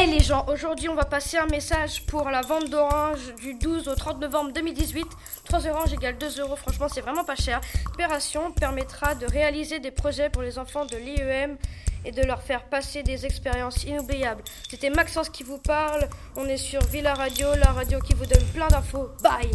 Hey les gens, aujourd'hui on va passer un message pour la vente d'orange du 12 au 30 novembre 2018. 3 oranges égale 2 euros, franchement c'est vraiment pas cher. L'opération permettra de réaliser des projets pour les enfants de l'IEM et de leur faire passer des expériences inoubliables. C'était Maxence qui vous parle, on est sur Villa Radio, la radio qui vous donne plein d'infos. Bye